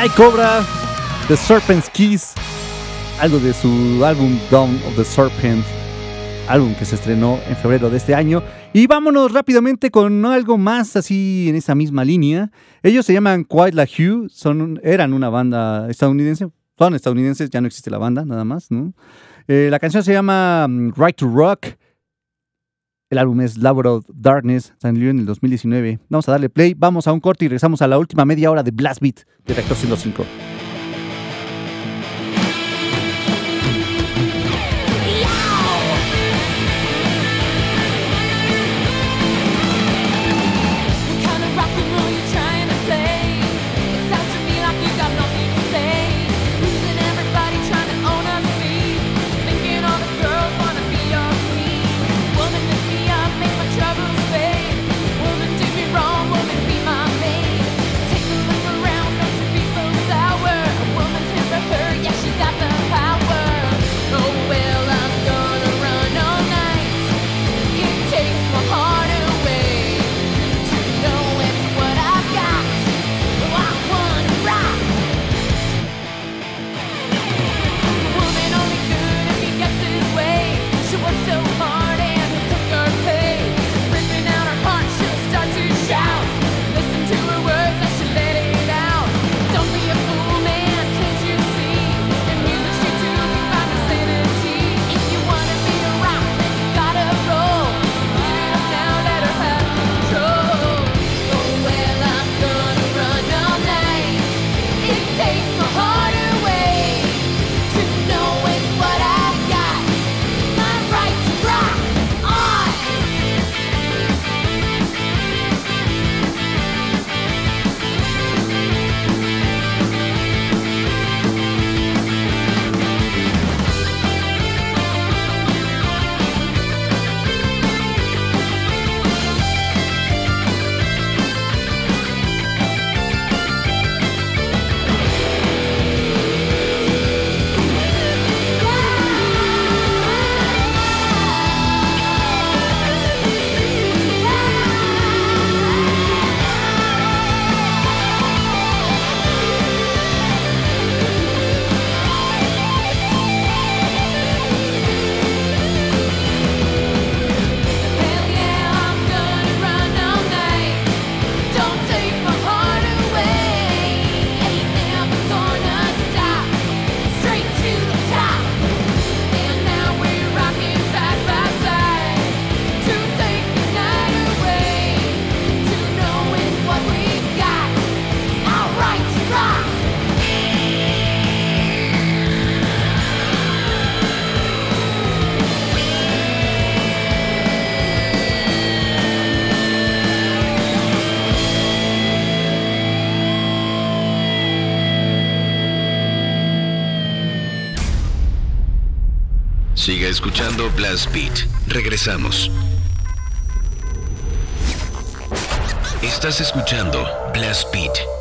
Night Cobra, The Serpent's Kiss, algo de su álbum Dawn of the Serpent, álbum que se estrenó en febrero de este año. Y vámonos rápidamente con algo más así en esa misma línea. Ellos se llaman Quiet La Hugh, son, eran una banda estadounidense, son estadounidenses, ya no existe la banda, nada más. Eh, la canción se llama mm, Right to Rock. El álbum es Labor of Darkness, salió en el 2019. Vamos a darle play, vamos a un corte y regresamos a la última media hora de Blast Beat de Reactor 105. Blast Beat. Regresamos. Estás escuchando Blast Beat.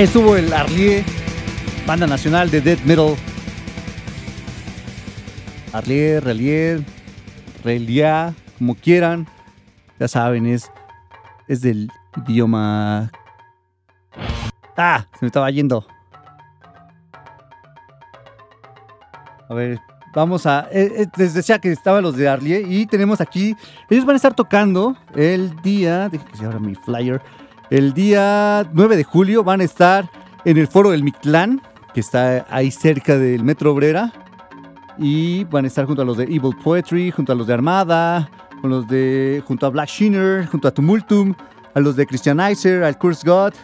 Estuvo el Arlie, banda nacional de death metal. Arlie, Relier, Relia, como quieran. Ya saben, es, es del idioma. Ah, se me estaba yendo. A ver, vamos a. eh, eh, les decía que estaban los de Arlie y tenemos aquí. Ellos van a estar tocando el día. Déjenme que se abra mi flyer. El día 9 de julio van a estar en el foro del Mictlán, que está ahí cerca del Metro Obrera. Y van a estar junto a los de Evil Poetry, junto a los de Armada, con los de, junto a Black Sheener, junto a Tumultum, a los de Christianizer, al Curse God.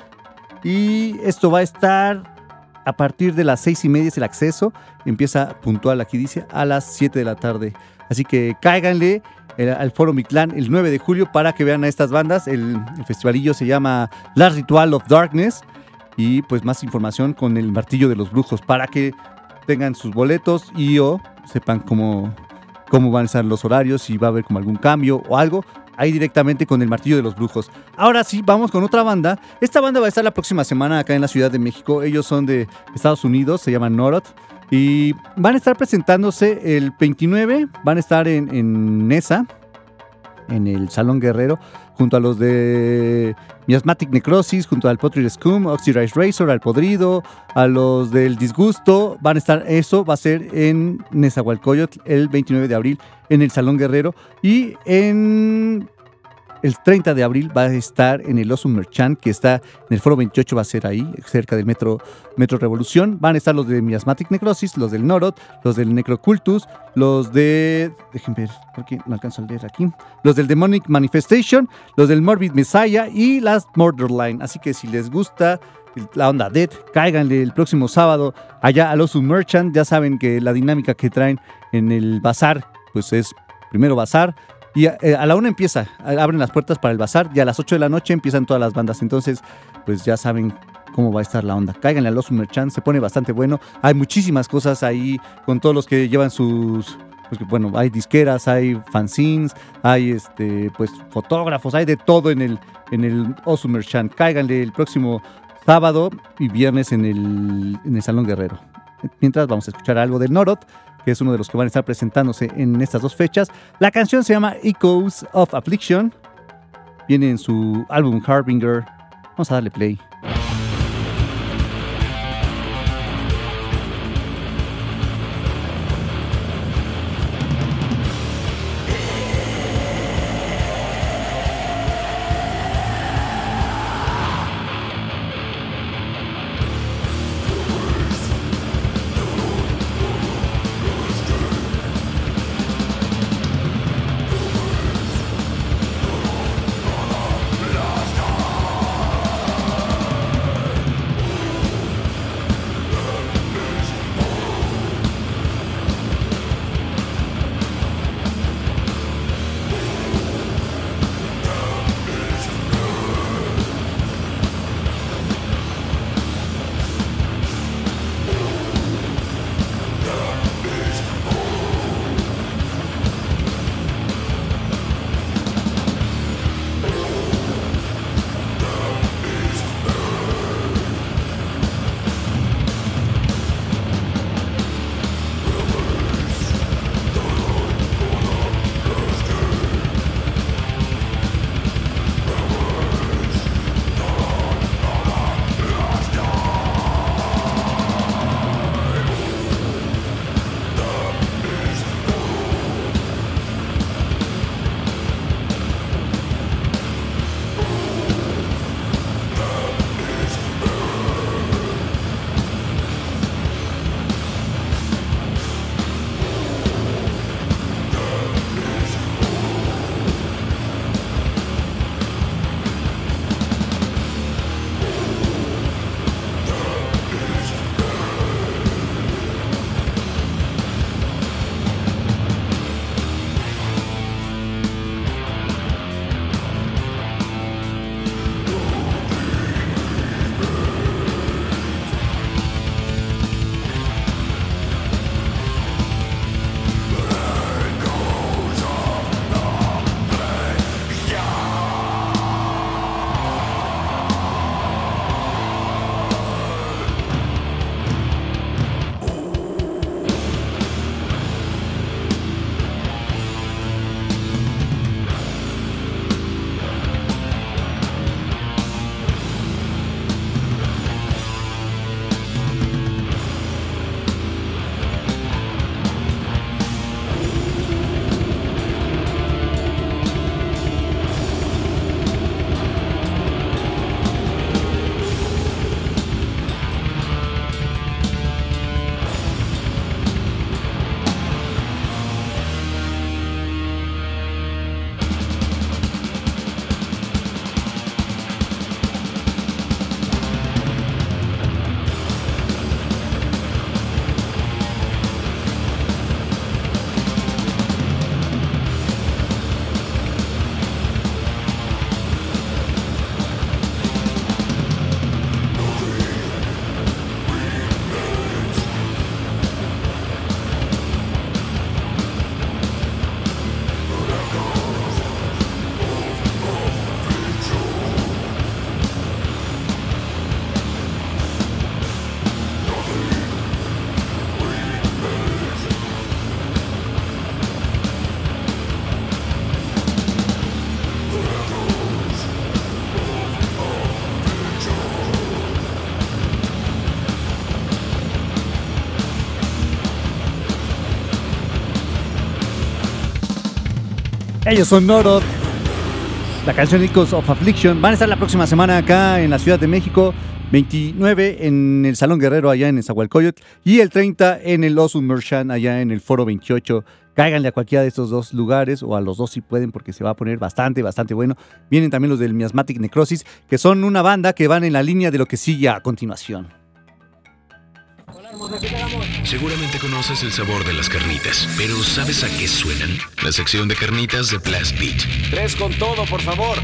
Y esto va a estar a partir de las seis y media el acceso. Empieza puntual, aquí dice, a las 7 de la tarde. Así que cáiganle eh, al Foro Mictlán el 9 de julio para que vean a estas bandas. El, el se llama Last Ritual of Darkness. Y pues más información con el martillo de los brujos para que tengan sus boletos y o sepan cómo, cómo van a estar los horarios, si va a haber como algún cambio o algo. Ahí directamente con el martillo de los brujos. Ahora sí, vamos con otra banda. Esta banda va a estar la próxima semana acá en la Ciudad de México. Ellos son de Estados Unidos, se llaman Norot. Y van a estar presentándose el 29, van a estar en, Nesa, en el Salón Guerrero, junto a los de Miasmatic Necrosis, junto al Pottery Scum, Oxidized Razor, al Podrido, a los del Disgusto. Van a estar, eso va a ser en Nezahualcóyotl el 29 de abril en el Salón Guerrero. Y en el 30 de abril va a estar en el Oso Merchant, que está en el Foro 28, va a ser ahí, cerca del Metro, Metro Revolución. Van a estar los de Miasmatic Necrosis, los del Norot, los del Necrocultus, los de. Déjenme ver, porque no alcanzo a leer aquí. Los del Demonic Manifestation, los del Morbid Messiah y las Borderline. Así que si les gusta la onda Dead, cáiganle el próximo sábado allá al Oso Merchant. Ya saben que la dinámica que traen en el bazar, pues es primero bazar, y a, eh, a la una empieza, abren las puertas para el bazar y a las 8 de la noche empiezan todas las bandas. Entonces, pues ya saben cómo va a estar la onda. Cáiganle a los Merchant, se pone bastante bueno. Hay muchísimas cosas ahí con todos los que llevan sus. Pues, que, bueno, hay disqueras, hay fanzines, hay este, pues fotógrafos, hay de todo en el, en el Osu Merchant. Cáiganle el próximo sábado y viernes en el, en el Salón Guerrero. Mientras vamos a escuchar algo del Norot, que es uno de los que van a estar presentándose en estas dos fechas. La canción se llama Echoes of Affliction. Viene en su álbum Harbinger. Vamos a darle play. Ellos son Norod. La canción Echoes of Affliction. Van a estar la próxima semana acá en la Ciudad de México. 29 en el Salón Guerrero allá en Zahualcoyot y el 30 en el Osun Merchant allá en el Foro 28. Cáiganle a cualquiera de estos dos lugares o a los dos si pueden porque se va a poner bastante, bastante bueno. Vienen también los del Miasmatic Necrosis que son una banda que van en la línea de lo que sigue a continuación. Seguramente conoces el sabor de las carnitas, pero ¿sabes a qué suenan? La sección de carnitas de Blast Beat. Tres con todo, por favor.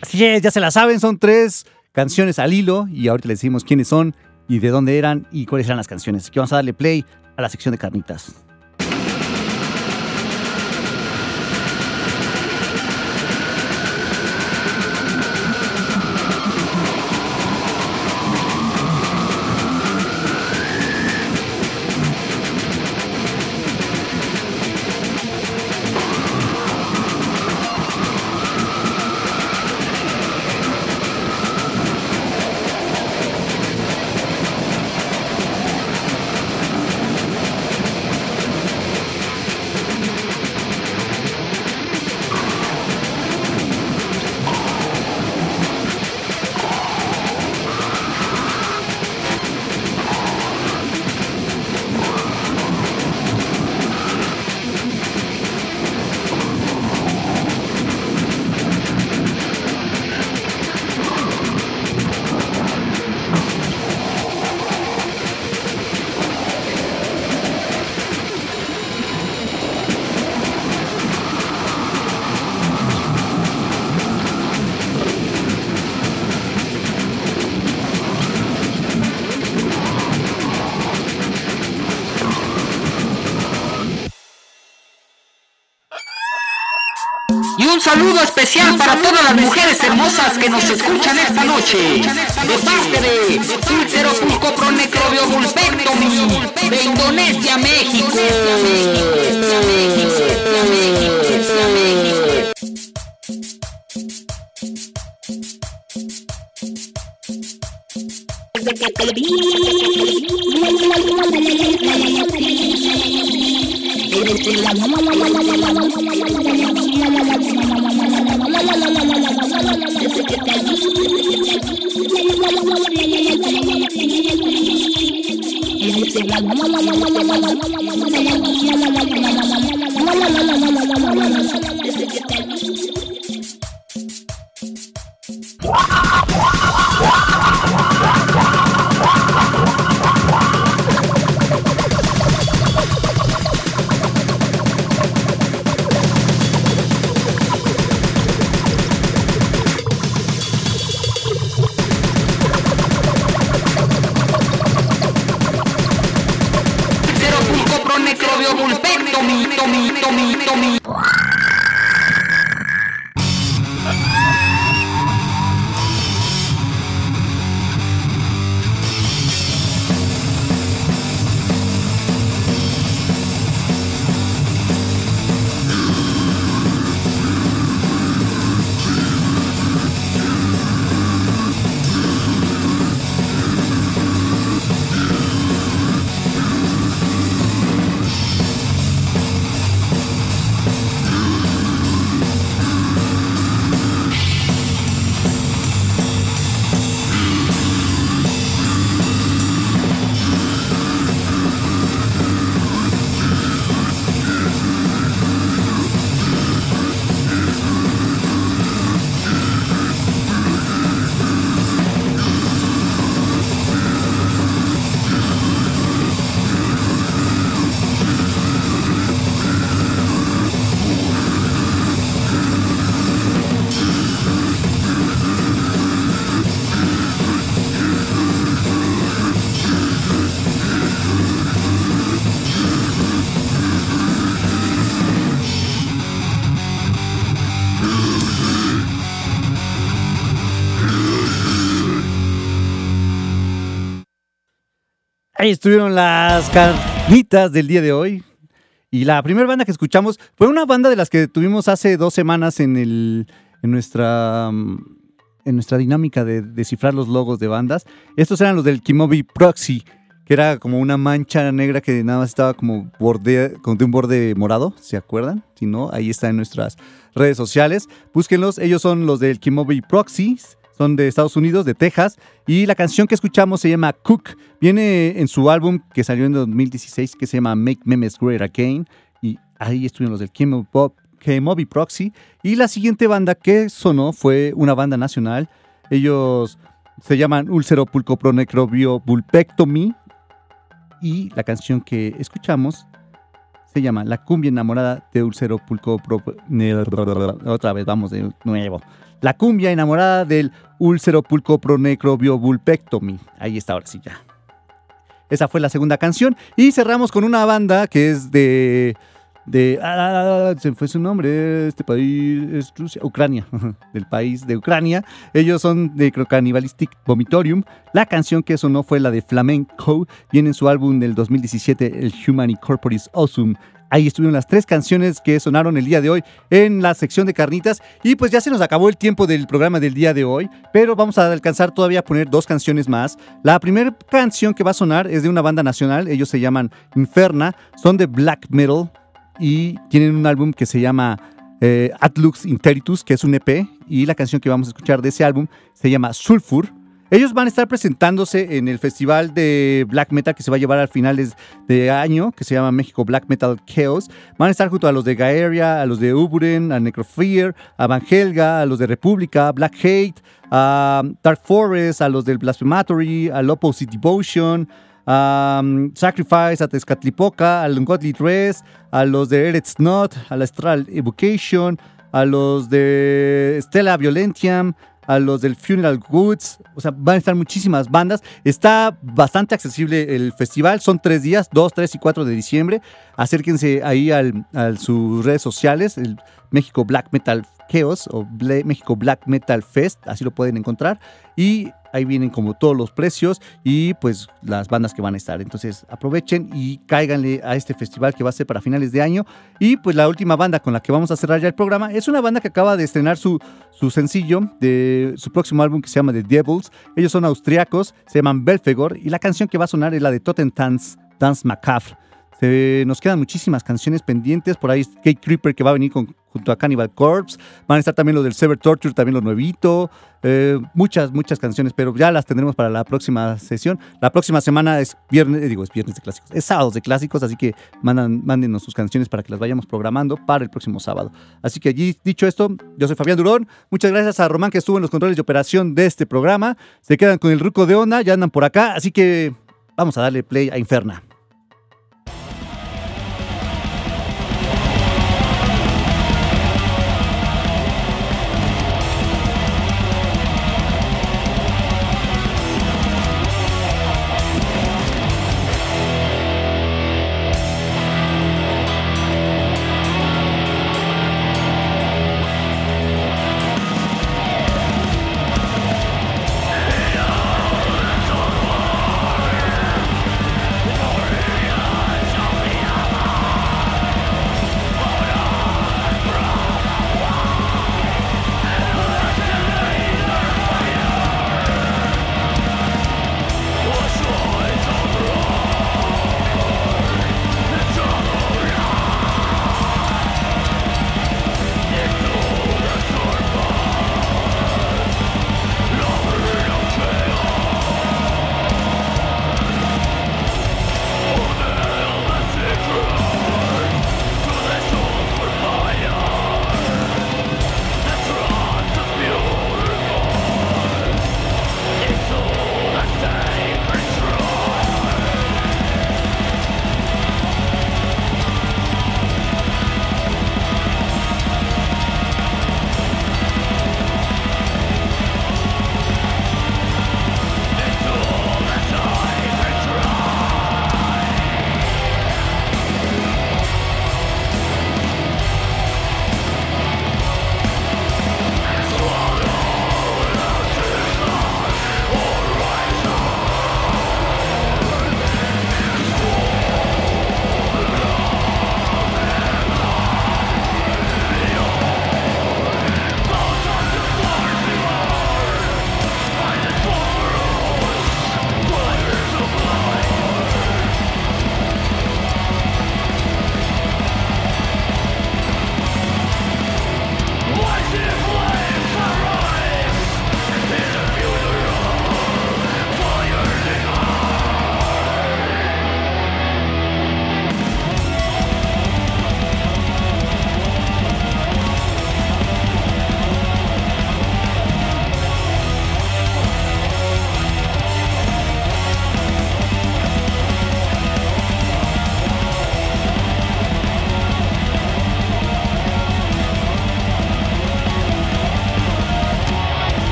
Así es, ya se la saben, son tres canciones al hilo y ahorita les decimos quiénes son y de dónde eran y cuáles eran las canciones. Así que vamos a darle play a la sección de carnitas. Saludo especial para todas las mujeres hermosas que nos escuchan esta noche. De parte de Úlcero Pulco Pronecrobio Vulpectomy de Indonesia, México. Estuvieron las carnitas del día de hoy. Y la primera banda que escuchamos fue una banda de las que tuvimos hace dos semanas en, el, en, nuestra, mm, en nuestra dinámica de descifrar los logos de bandas. Estos eran los del Kimobi Proxy, que era como una mancha negra que nada más estaba como borde, de un borde morado, ¿se acuerdan? Si no, ahí está en nuestras redes sociales. Búsquenlos, ellos son los del Kimobi Proxies, son de Estados Unidos, de Texas, y la canción que escuchamos se llama Cook. Viene en su álbum que salió en 2016 que se llama Make Memes Great Again, y ahí estuvieron los del Kimobi Proxy. Y la siguiente banda que sonó fue una banda nacional. Ellos se llaman Úlcero Pulcopronecrobio Bulpectomy y la canción que escuchamos se llama La cumbia enamorada de Ulcero Pulco otra vez vamos de nuevo. La cumbia enamorada del Úlcero Pulco Vulpectomy. Ahí está ahora sí ya. Esa fue la segunda canción y cerramos con una banda que es de de ah, se fue su nombre, este país es Rusia, Ucrania, del país de Ucrania. Ellos son de Vomitorium. La canción que sonó fue la de Flamenco, viene en su álbum del 2017, el Human Corporis Awesome. Ahí estuvieron las tres canciones que sonaron el día de hoy en la sección de carnitas. Y pues ya se nos acabó el tiempo del programa del día de hoy, pero vamos a alcanzar todavía a poner dos canciones más. La primera canción que va a sonar es de una banda nacional, ellos se llaman Inferna, son de black metal y tienen un álbum que se llama eh, Atlux Interitus, que es un EP, y la canción que vamos a escuchar de ese álbum se llama Sulfur. Ellos van a estar presentándose en el festival de black metal que se va a llevar al finales de año, que se llama México Black Metal Chaos. Van a estar junto a los de Gaeria, a los de Uburen, a Necrofear, a Van Helga, a los de República, Black Hate, a Dark Forest, a los del Blasphematory, al Opposite Devotion, a Sacrifice, a Tezcatlipoca, al Ungodly Dress, a los de Eretz Not, a la Astral Evocation, a los de Stella Violentiam, a los del Funeral Goods, o sea, van a estar muchísimas bandas. Está bastante accesible el festival, son tres días, 2, 3 y 4 de diciembre. Acérquense ahí a sus redes sociales, el México Black Metal Chaos o México Black Metal Fest, así lo pueden encontrar. Y ahí vienen como todos los precios y pues las bandas que van a estar. Entonces aprovechen y cáiganle a este festival que va a ser para finales de año. Y pues la última banda con la que vamos a cerrar ya el programa es una banda que acaba de estrenar su, su sencillo de su próximo álbum que se llama The Devils. Ellos son austriacos, se llaman Belfegor y la canción que va a sonar es la de Tottenhams Dance Macabre. Se, nos quedan muchísimas canciones pendientes. Por ahí Kate Creeper que va a venir junto a Cannibal Corpse. Van a estar también los del Sever Torture, también lo nuevito. Eh, muchas, muchas canciones, pero ya las tendremos para la próxima sesión. La próxima semana es viernes, digo, es viernes de clásicos, es sábado de clásicos, así que mandan, mándenos sus canciones para que las vayamos programando para el próximo sábado. Así que allí, dicho esto, yo soy Fabián Durón. Muchas gracias a Román que estuvo en los controles de operación de este programa. Se quedan con el ruco de onda, ya andan por acá, así que vamos a darle play a Inferna.